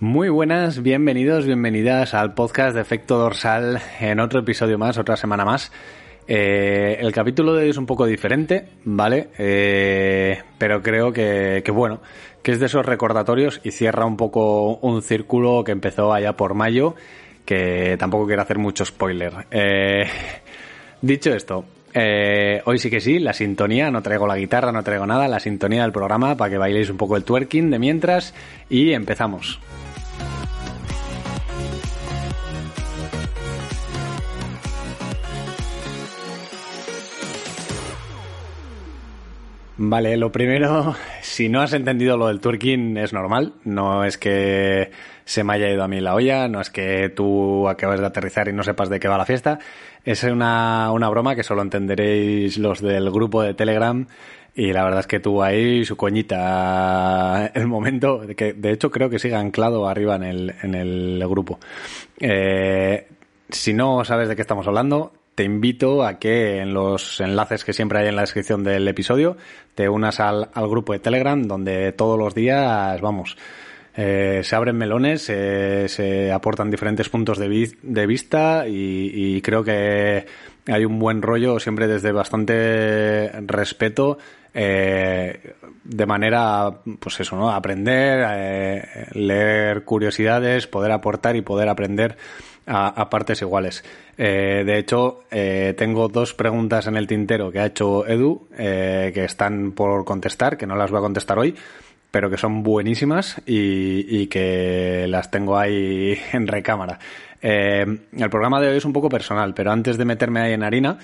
Muy buenas, bienvenidos, bienvenidas al podcast de Efecto Dorsal en otro episodio más, otra semana más. Eh, el capítulo de hoy es un poco diferente, ¿vale? Eh, pero creo que, que, bueno, que es de esos recordatorios y cierra un poco un círculo que empezó allá por mayo, que tampoco quiero hacer mucho spoiler. Eh, dicho esto, hoy sí que sí, la sintonía, no traigo la guitarra, no traigo nada, la sintonía del programa para que bailéis un poco el twerking de mientras y empezamos. Vale, lo primero, si no has entendido lo del twerking es normal, no es que se me haya ido a mí la olla, no es que tú acabes de aterrizar y no sepas de qué va la fiesta, es una, una broma que solo entenderéis los del grupo de Telegram y la verdad es que tuvo ahí su coñita el momento, que de hecho creo que sigue anclado arriba en el, en el grupo. Eh, si no sabes de qué estamos hablando, te invito a que en los enlaces que siempre hay en la descripción del episodio te unas al, grupo de Telegram donde todos los días, vamos, eh, se abren melones, eh, se aportan diferentes puntos de, vi de vista y, creo que hay un buen rollo siempre desde bastante respeto. Eh, de manera, pues eso, ¿no? Aprender, leer curiosidades, poder aportar y poder aprender a, partes iguales. Eh, de hecho, eh, tengo dos preguntas en el tintero que ha hecho Edu, eh, que están por contestar, que no las voy a contestar hoy, pero que son buenísimas y, que las tengo ahí en recámara. El programa de hoy es un poco personal, pero antes de meterme ahí en harina,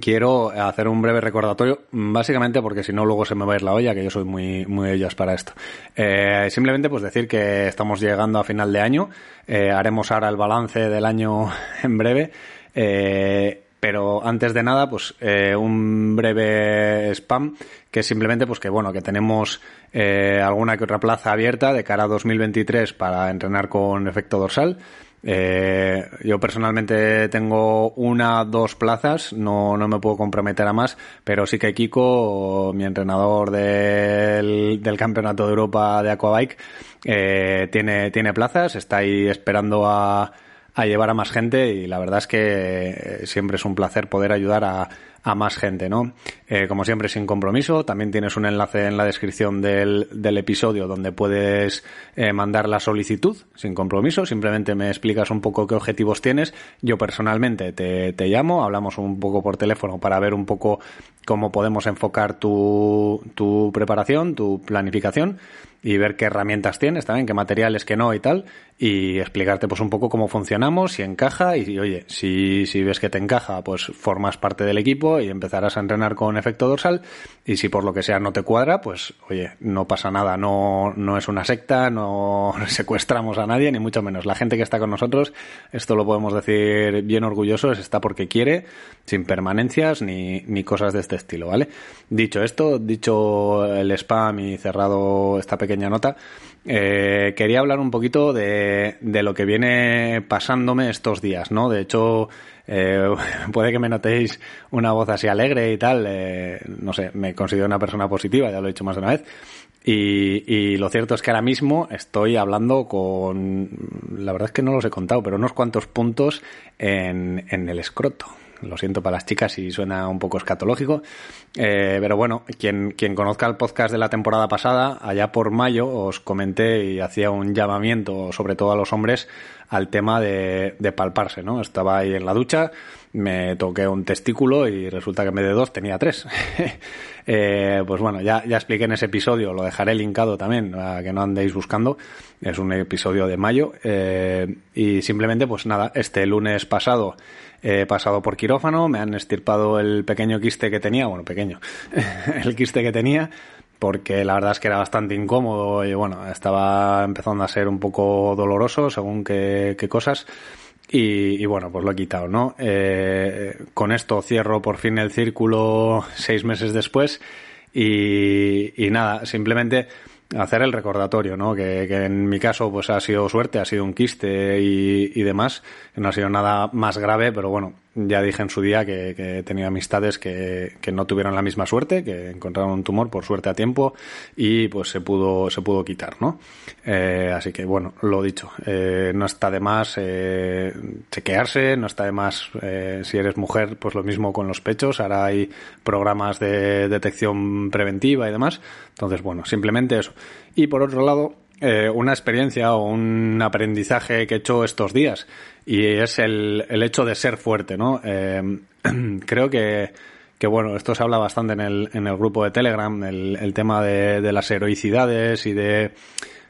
quiero hacer un breve recordatorio, básicamente porque si no luego se me va a ir la olla, que yo soy muy, muy ellas para esto. Eh, simplemente pues decir que estamos llegando a final de año, eh, haremos ahora el balance del año en breve. Eh, pero antes de nada, pues eh, un breve spam, que simplemente pues que bueno, que tenemos eh, alguna que otra plaza abierta de cara a 2023 para entrenar con efecto dorsal. Eh, yo personalmente tengo una, dos plazas, no, no me puedo comprometer a más, pero sí que Kiko, mi entrenador del, del Campeonato de Europa de Aquabike, eh, tiene, tiene plazas, está ahí esperando a, a llevar a más gente y la verdad es que siempre es un placer poder ayudar a, a más gente, ¿no? Eh, como siempre, sin compromiso. También tienes un enlace en la descripción del, del episodio donde puedes eh, mandar la solicitud sin compromiso. Simplemente me explicas un poco qué objetivos tienes. Yo personalmente te, te llamo, hablamos un poco por teléfono para ver un poco cómo podemos enfocar tu, tu preparación, tu planificación y ver qué herramientas tienes también, qué materiales, qué no y tal, y explicarte pues un poco cómo funcionamos, si encaja y oye, si, si ves que te encaja, pues formas parte del equipo y empezarás a entrenar con efecto dorsal y si por lo que sea no te cuadra, pues oye, no pasa nada, no, no es una secta, no secuestramos a nadie, ni mucho menos. La gente que está con nosotros, esto lo podemos decir bien orgullosos, está porque quiere, sin permanencias ni, ni cosas de este estilo, ¿vale? Dicho esto, dicho el spam y cerrado esta pequeña nota, eh, quería hablar un poquito de, de, lo que viene pasándome estos días, ¿no? De hecho, eh, puede que me notéis una voz así alegre y tal, eh, no sé, me considero una persona positiva, ya lo he dicho más de una vez. Y, lo cierto es que ahora mismo estoy hablando con, la verdad es que no los he contado, pero unos cuantos puntos en, en el escroto. Lo siento para las chicas si suena un poco escatológico. Eh, pero bueno, quien, quien conozca el podcast de la temporada pasada, allá por mayo os comenté y hacía un llamamiento, sobre todo a los hombres, al tema de, de palparse, ¿no? Estaba ahí en la ducha, me toqué un testículo y resulta que en vez de dos tenía tres. eh, pues bueno, ya, ya expliqué en ese episodio, lo dejaré linkado también, a que no andéis buscando. Es un episodio de mayo. Eh, y simplemente, pues nada, este lunes pasado he pasado por quirófano, me han estirpado el pequeño quiste que tenía, bueno, pequeño, el quiste que tenía, porque la verdad es que era bastante incómodo y bueno, estaba empezando a ser un poco doloroso según qué, cosas. Y, bueno, pues lo he quitado, ¿no? Eh, con esto cierro por fin el círculo seis meses después y, nada, simplemente hacer el recordatorio, ¿no? Que, en mi caso pues ha sido suerte, ha sido un quiste y demás, no ha sido nada más grave, pero bueno, ya dije en su día que, que tenía amistades que, que, no tuvieron la misma suerte, que encontraron un tumor por suerte a tiempo y pues se pudo, se pudo quitar, ¿no? Eh, así que bueno, lo dicho, eh, no está de más eh, chequearse, no está de más eh, si eres mujer, pues lo mismo con los pechos, ahora hay programas de detección preventiva y demás, entonces bueno, simplemente eso. Y por otro lado, eh, una experiencia o un aprendizaje que he hecho estos días y es el, el hecho de ser fuerte, ¿no? Eh, creo que, que, bueno, esto se habla bastante en el, en el grupo de Telegram, el, tema de, de, las heroicidades y de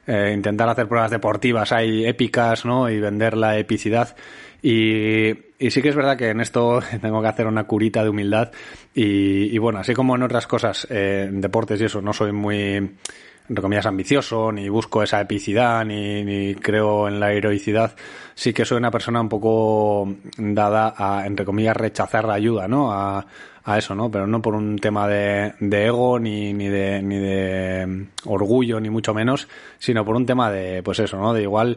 eh, intentar hacer pruebas deportivas hay épicas, ¿no? Y vender la epicidad. Y, y, sí que es verdad que en esto tengo que hacer una curita de humildad y, y bueno, así como en otras cosas, eh, deportes y eso, no soy muy entre comillas, ambicioso, ni busco esa epicidad, ni, creo en la heroicidad, sí que soy una persona un poco dada a, entre comillas, rechazar la ayuda, ¿no? A, a eso, ¿no? Pero no por un tema de, de ego, ni, ni, de, ni de orgullo, ni mucho menos, sino por un tema de, pues eso, ¿no? De igual,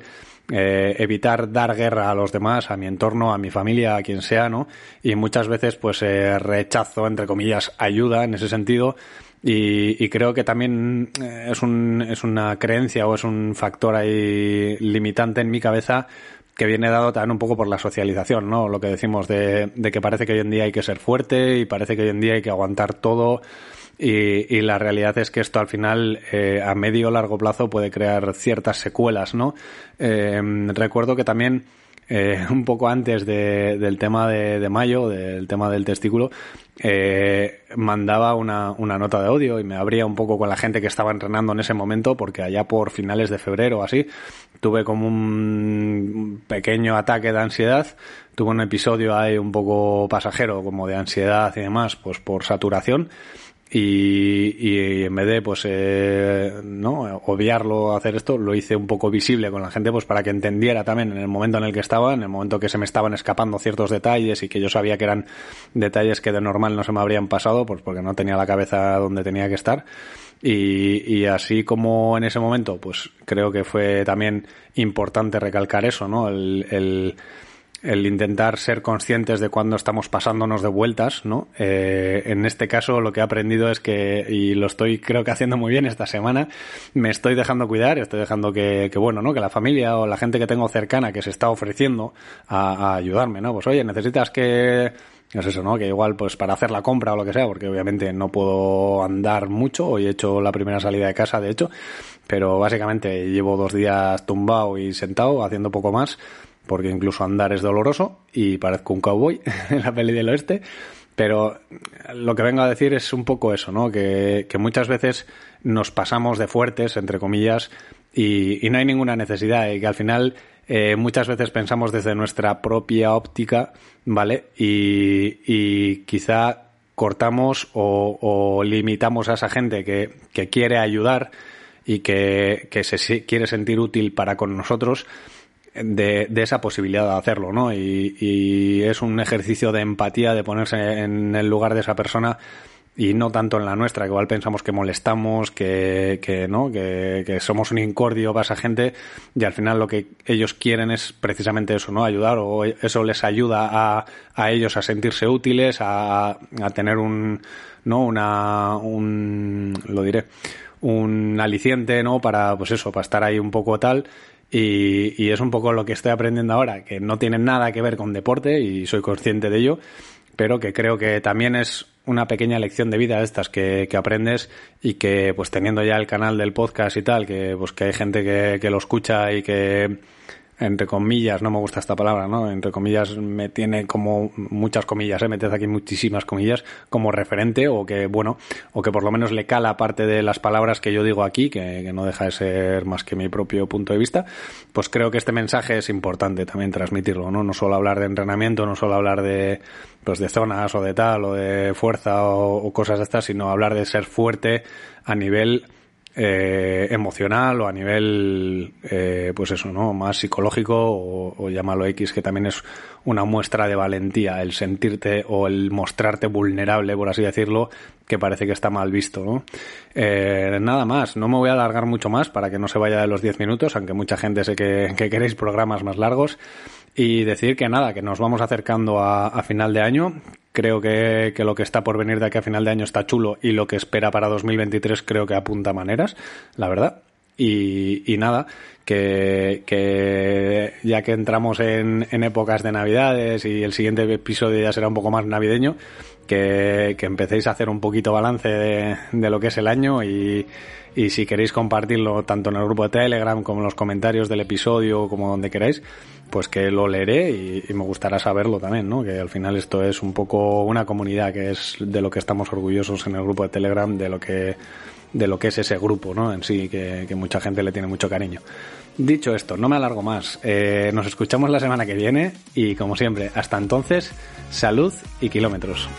eh, evitar dar guerra a los demás, a mi entorno, a mi familia, a quien sea, ¿no? Y muchas veces, pues, eh, rechazo, entre comillas, ayuda en ese sentido, y, y, creo que también eh, es, un, es una creencia o es un factor ahí limitante en mi cabeza que viene dado también un poco por la socialización, ¿no? Lo que decimos de, de que parece que hoy en día hay que ser fuerte y parece que hoy en día hay que aguantar todo. Y, y la realidad es que esto al final, eh, a medio o largo plazo, puede crear ciertas secuelas, ¿no? Eh, recuerdo que también eh, un poco antes de, del tema de, mayo, del tema del testículo, eh, mandaba una, una, nota de odio y me abría un poco con la gente que estaba entrenando en ese momento, porque allá por finales de febrero o así, tuve como un pequeño ataque de ansiedad, tuve un episodio ahí un poco pasajero, como de ansiedad y demás, pues por saturación y, y, en vez de pues eh, no obviarlo hacer esto lo hice un poco visible con la gente pues para que entendiera también en el momento en el que estaba en el momento que se me estaban escapando ciertos detalles y que yo sabía que eran detalles que de normal no se me habrían pasado pues porque no tenía la cabeza donde tenía que estar. Y, y así como en ese momento pues creo que fue también importante recalcar eso no el, el el intentar ser conscientes de cuando estamos pasándonos de vueltas, ¿no? Eh, en este caso lo que he aprendido es que, y lo estoy creo que haciendo muy bien esta semana, me estoy dejando cuidar, estoy dejando que, que bueno, ¿no? Que la familia o la gente que tengo cercana que se está ofreciendo a, a ayudarme, ¿no? Pues oye, necesitas que, es eso, ¿no? Que igual, pues para hacer la compra o lo que sea, porque obviamente no puedo andar mucho, hoy he hecho la primera salida de casa, de hecho, pero básicamente llevo dos días tumbado y sentado, haciendo poco más, porque incluso andar es doloroso y parezco un cowboy en la peli del oeste. Pero lo que vengo a decir es un poco eso, ¿no? Que, muchas veces nos pasamos de fuertes, entre comillas, y, no hay ninguna necesidad, y que al final eh, muchas veces pensamos desde nuestra propia óptica, ¿vale? Y, y quizá cortamos o, limitamos a esa gente que, quiere ayudar y que se quiere sentir útil para con nosotros de, de, esa posibilidad de hacerlo, ¿no? Y, y, es un ejercicio de empatía, de ponerse en el lugar de esa persona y no tanto en la nuestra, que igual pensamos que molestamos, que, que no, que, que, somos un incordio para esa gente y al final lo que ellos quieren es precisamente eso, ¿no? Ayudar o eso les ayuda a, a ellos a sentirse útiles, a, a tener un, ¿no? Una, un, lo diré, un aliciente, ¿no? Para, pues eso, para estar ahí un poco tal y, y, es un poco lo que estoy aprendiendo ahora, que no tiene nada que ver con deporte y soy consciente de ello, pero que creo que también es una pequeña lección de vida estas que, que aprendes y que pues teniendo ya el canal del podcast y tal, que pues que hay gente que, que lo escucha y que entre comillas, no me gusta esta palabra, ¿no? Entre comillas me tiene como muchas comillas, ¿eh? metes aquí muchísimas comillas como referente o que, bueno, o que por lo menos le cala parte de las palabras que yo digo aquí, que, que, no deja de ser más que mi propio punto de vista, pues creo que este mensaje es importante también transmitirlo, ¿no? No solo hablar de entrenamiento, no solo hablar de, pues de zonas o de tal o de fuerza o, o cosas de estas, sino hablar de ser fuerte a nivel eh, emocional o a nivel, eh, pues eso, ¿no? Más psicológico o, o llámalo X, que también es una muestra de valentía, el sentirte o el mostrarte vulnerable, por así decirlo, que parece que está mal visto, ¿no? Eh, nada más, no me voy a alargar mucho más para que no se vaya de los 10 minutos, aunque mucha gente sé que, que queréis programas más largos. Y decir que nada, que nos vamos acercando a, final de año. Creo que, que, lo que está por venir de aquí a final de año está chulo y lo que espera para 2023 creo que apunta maneras, la verdad. Y, y nada, que, que, ya que entramos en, en, épocas de Navidades y el siguiente episodio ya será un poco más navideño, que, que empecéis a hacer un poquito balance de, de lo que es el año y, y si queréis compartirlo tanto en el grupo de Telegram como en los comentarios del episodio como donde queráis, pues que lo leeré y, y, me gustará saberlo también, ¿no? Que al final esto es un poco una comunidad que es de lo que estamos orgullosos en el grupo de Telegram, de lo que de lo que es ese grupo, ¿no? En sí, que, mucha gente le tiene mucho cariño. Dicho esto, no me alargo más. Eh, nos escuchamos la semana que viene y como siempre, hasta entonces, salud y kilómetros.